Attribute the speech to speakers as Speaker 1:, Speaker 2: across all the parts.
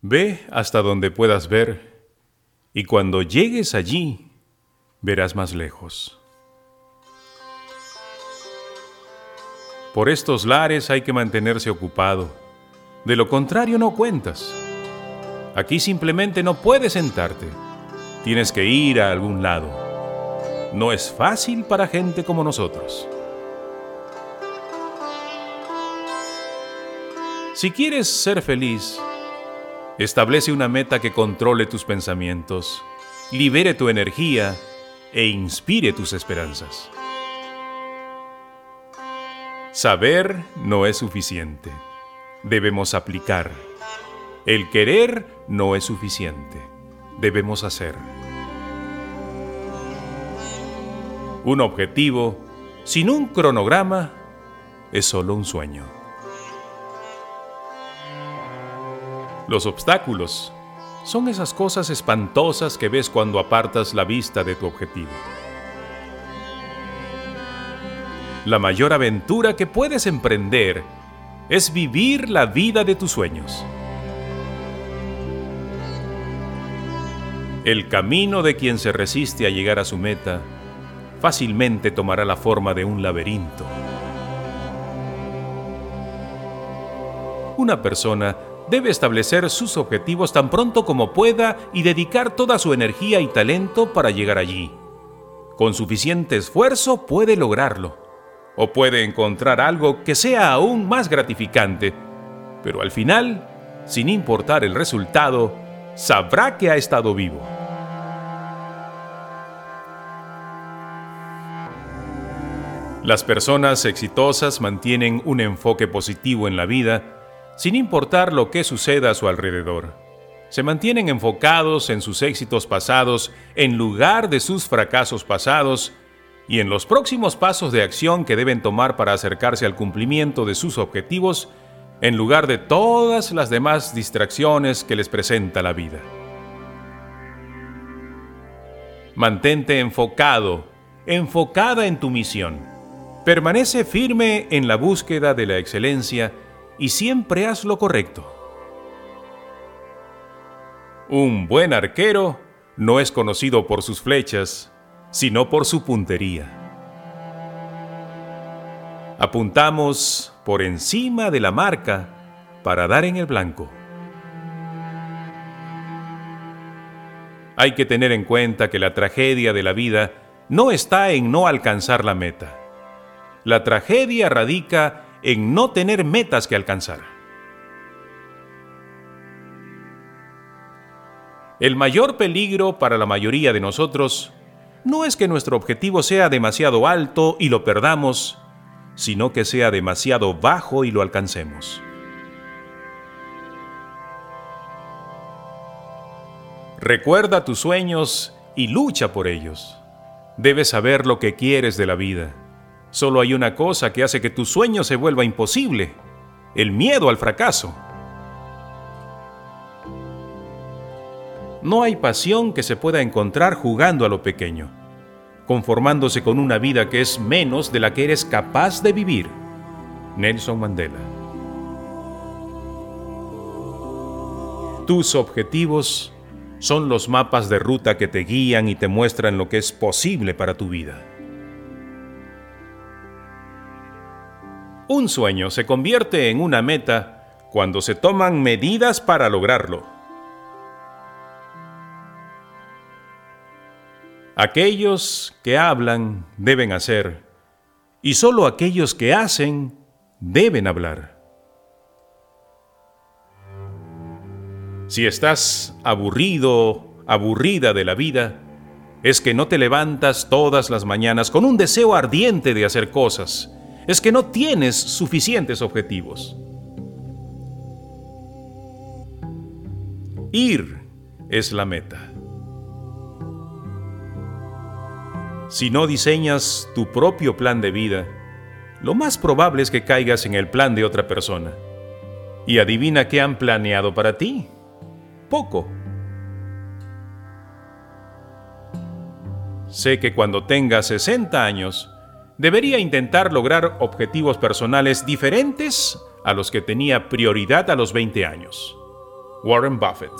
Speaker 1: Ve hasta donde puedas ver, y cuando llegues allí, verás más lejos. Por estos lares hay que mantenerse ocupado, de lo contrario no cuentas. Aquí simplemente no puedes sentarte, tienes que ir a algún lado. No es fácil para gente como nosotros. Si quieres ser feliz, establece una meta que controle tus pensamientos, libere tu energía e inspire tus esperanzas. Saber no es suficiente. Debemos aplicar. El querer no es suficiente. Debemos hacer. Un objetivo sin un cronograma es solo un sueño. Los obstáculos son esas cosas espantosas que ves cuando apartas la vista de tu objetivo. La mayor aventura que puedes emprender es vivir la vida de tus sueños. El camino de quien se resiste a llegar a su meta fácilmente tomará la forma de un laberinto. Una persona debe establecer sus objetivos tan pronto como pueda y dedicar toda su energía y talento para llegar allí. Con suficiente esfuerzo puede lograrlo. O puede encontrar algo que sea aún más gratificante. Pero al final, sin importar el resultado, sabrá que ha estado vivo. Las personas exitosas mantienen un enfoque positivo en la vida sin importar lo que suceda a su alrededor. Se mantienen enfocados en sus éxitos pasados en lugar de sus fracasos pasados y en los próximos pasos de acción que deben tomar para acercarse al cumplimiento de sus objetivos en lugar de todas las demás distracciones que les presenta la vida. Mantente enfocado, enfocada en tu misión. Permanece firme en la búsqueda de la excelencia y siempre haz lo correcto. Un buen arquero no es conocido por sus flechas, sino por su puntería. Apuntamos por encima de la marca para dar en el blanco. Hay que tener en cuenta que la tragedia de la vida no está en no alcanzar la meta. La tragedia radica en no tener metas que alcanzar. El mayor peligro para la mayoría de nosotros no es que nuestro objetivo sea demasiado alto y lo perdamos, sino que sea demasiado bajo y lo alcancemos. Recuerda tus sueños y lucha por ellos. Debes saber lo que quieres de la vida Solo hay una cosa que hace que tu sueño se vuelva imposible, el miedo al fracaso. No hay pasión que se pueda encontrar jugando a lo pequeño, conformándose con una vida que es menos de la que eres capaz de vivir. Nelson Mandela. Tus objetivos son los mapas de ruta que te guían y te muestran lo que es posible para tu vida. Un sueño se convierte en una meta cuando se toman medidas para lograrlo. Aquellos que hablan deben hacer, y solo aquellos que hacen deben hablar. Si estás aburrido, aburrida de la vida, es que no te levantas todas las mañanas con un deseo ardiente de hacer cosas, es que no tienes suficientes objetivos. Ir es la meta. Si no diseñas tu propio plan de vida, lo más probable es que caigas en el plan de otra persona. Y adivina qué han planeado para ti. Poco. Sé que cuando tengas 60 años, debería intentar lograr objetivos personales diferentes a los que tenía prioridad a los 20 años. Warren Buffett.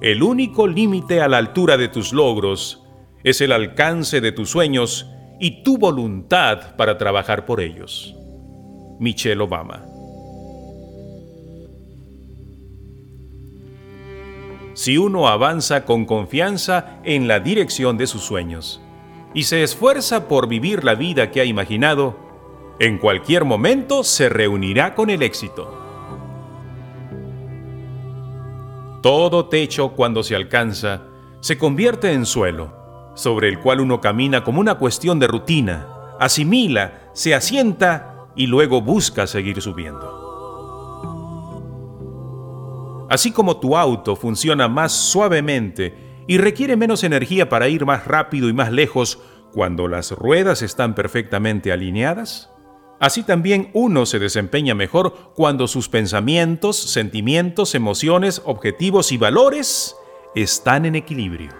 Speaker 1: El único límite a la altura de tus logros es el alcance de tus sueños y tu voluntad para trabajar por ellos. Michelle Obama. Si uno avanza con confianza en la dirección de sus sueños y se esfuerza por vivir la vida que ha imaginado, en cualquier momento se reunirá con el éxito. Todo techo cuando se alcanza se convierte en suelo, sobre el cual uno camina como una cuestión de rutina, asimila, se asienta y luego busca seguir subiendo. Así como tu auto funciona más suavemente y requiere menos energía para ir más rápido y más lejos cuando las ruedas están perfectamente alineadas, Así también uno se desempeña mejor cuando sus pensamientos, sentimientos, emociones, objetivos y valores están en equilibrio.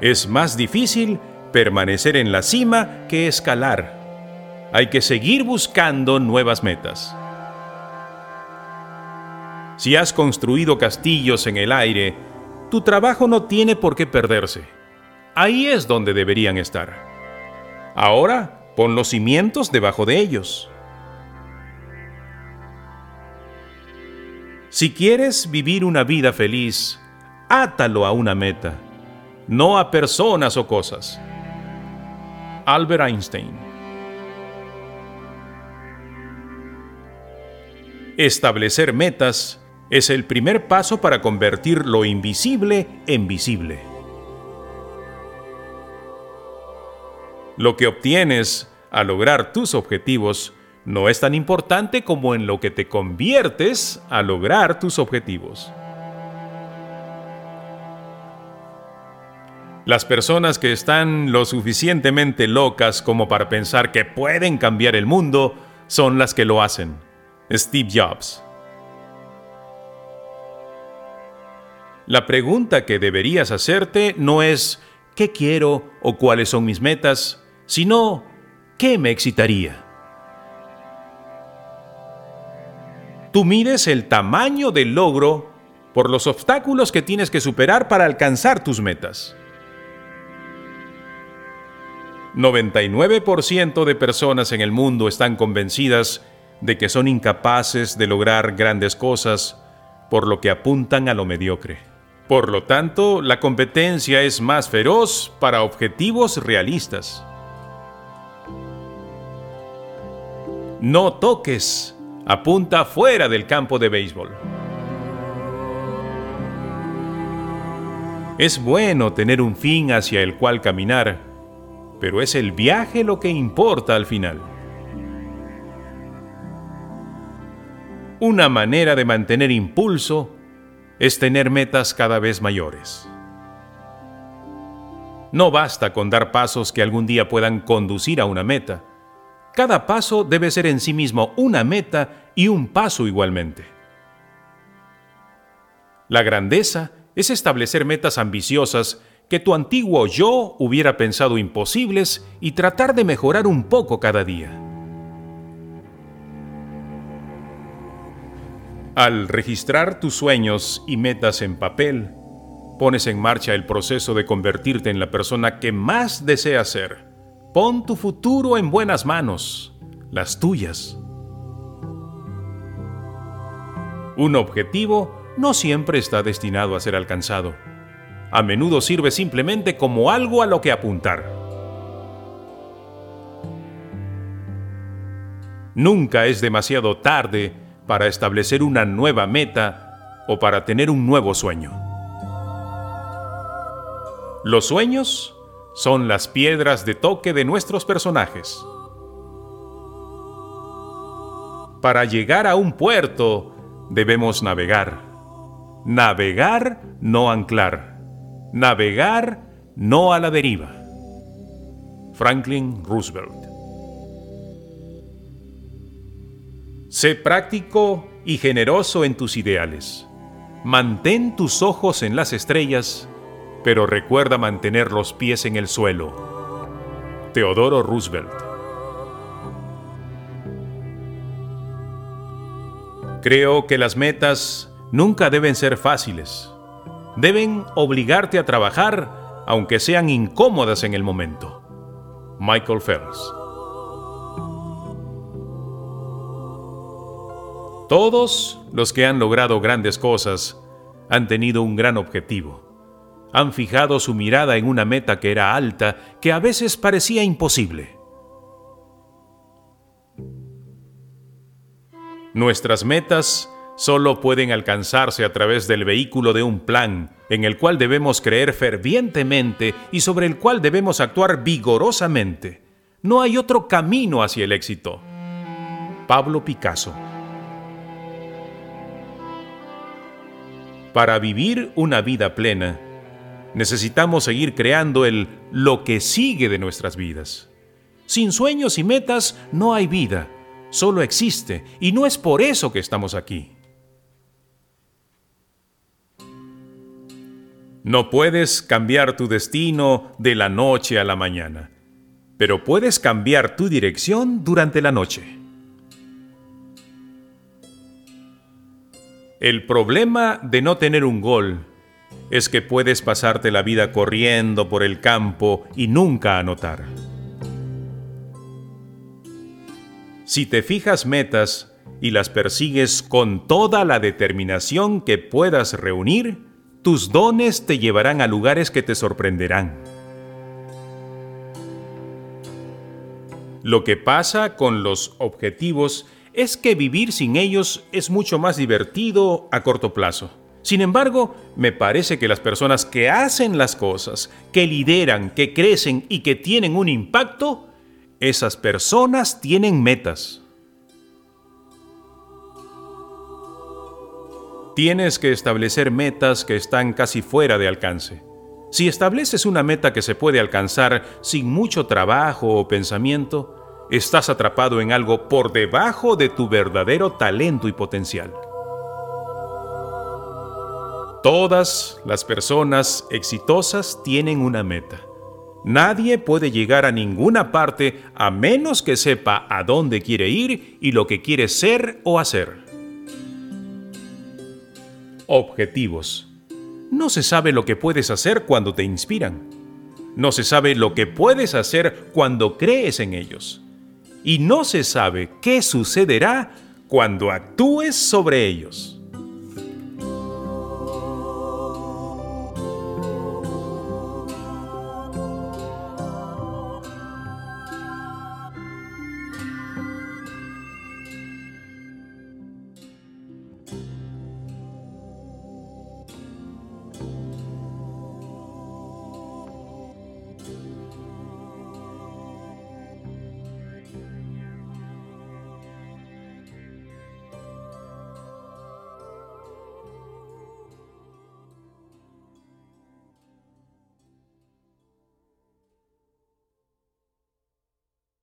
Speaker 1: Es más difícil permanecer en la cima que escalar. Hay que seguir buscando nuevas metas. Si has construido castillos en el aire, tu trabajo no tiene por qué perderse. Ahí es donde deberían estar. Ahora Pon los cimientos debajo de ellos. Si quieres vivir una vida feliz, átalo a una meta, no a personas o cosas. Albert Einstein Establecer metas es el primer paso para convertir lo invisible en visible. Lo que obtienes al lograr tus objetivos no es tan importante como en lo que te conviertes a lograr tus objetivos. Las personas que están lo suficientemente locas como para pensar que pueden cambiar el mundo son las que lo hacen. Steve Jobs. La pregunta que deberías hacerte no es ¿qué quiero o cuáles son mis metas? sino ¿qué me excitaría? Tú mides el tamaño del logro por los obstáculos que tienes que superar para alcanzar tus metas. 99% de personas en el mundo están convencidas de que son incapaces de lograr grandes cosas, por lo que apuntan a lo mediocre. Por lo tanto, la competencia es más feroz para objetivos realistas. No toques. Apunta fuera del campo de béisbol. Es bueno tener un fin hacia el cual caminar, pero es el viaje lo que importa al final. Una manera de mantener impulso es tener metas cada vez mayores. No basta con dar pasos que algún día puedan conducir a una meta. Cada paso debe ser en sí mismo una meta y un paso igualmente. La grandeza es establecer metas ambiciosas que tu antiguo yo hubiera pensado imposibles y tratar de mejorar un poco cada día. Al registrar tus sueños y metas en papel, pones en marcha el proceso de convertirte en la persona que más deseas ser Pon tu futuro en buenas manos, las tuyas. Un objetivo no siempre está destinado a ser alcanzado. A menudo sirve simplemente como algo a lo que apuntar. Nunca es demasiado tarde para establecer una nueva meta o para tener un nuevo sueño. Los sueños son las piedras de toque de nuestros personajes. Para llegar a un puerto debemos navegar. Navegar, no anclar. Navegar, no a la deriva. Franklin Roosevelt. Sé práctico y generoso en tus ideales. Mantén tus ojos en las estrellas pero recuerda mantener los pies en el suelo. Teodoro Roosevelt Creo que las metas nunca deben ser fáciles. Deben obligarte a trabajar aunque sean incómodas en el momento. Michael Phelps Todos los que han logrado grandes cosas han tenido un gran objetivo. Han fijado su mirada en una meta que era alta, que a veces parecía imposible. Nuestras metas solo pueden alcanzarse a través del vehículo de un plan en el cual debemos creer fervientemente y sobre el cual debemos actuar vigorosamente. No hay otro camino hacia el éxito. Pablo Picasso Para vivir una vida plena, necesitamos seguir creando el lo que sigue de nuestras vidas. Sin sueños y metas no hay vida, solo existe, y no es por eso que estamos aquí. No puedes cambiar tu destino de la noche a la mañana, pero puedes cambiar tu dirección durante la noche. El problema de no tener un gol es que puedes pasarte la vida corriendo por el campo y nunca anotar. Si te fijas metas y las persigues con toda la determinación que puedas reunir, tus dones te llevarán a lugares que te sorprenderán. Lo que pasa con los objetivos es que vivir sin ellos es mucho más divertido a corto plazo. Sin embargo, me parece que las personas que hacen las cosas, que lideran, que crecen y que tienen un impacto, esas personas tienen metas. Tienes que establecer metas que están casi fuera de alcance. Si estableces una meta que se puede alcanzar sin mucho trabajo o pensamiento, estás atrapado en algo por debajo de tu verdadero talento y potencial. Todas las personas exitosas tienen una meta. Nadie puede llegar a ninguna parte a menos que sepa a dónde quiere ir y lo que quiere ser o hacer. Objetivos. No se sabe lo que puedes hacer cuando te inspiran. No se sabe lo que puedes hacer cuando crees en ellos y no se sabe qué sucederá cuando actúes sobre ellos.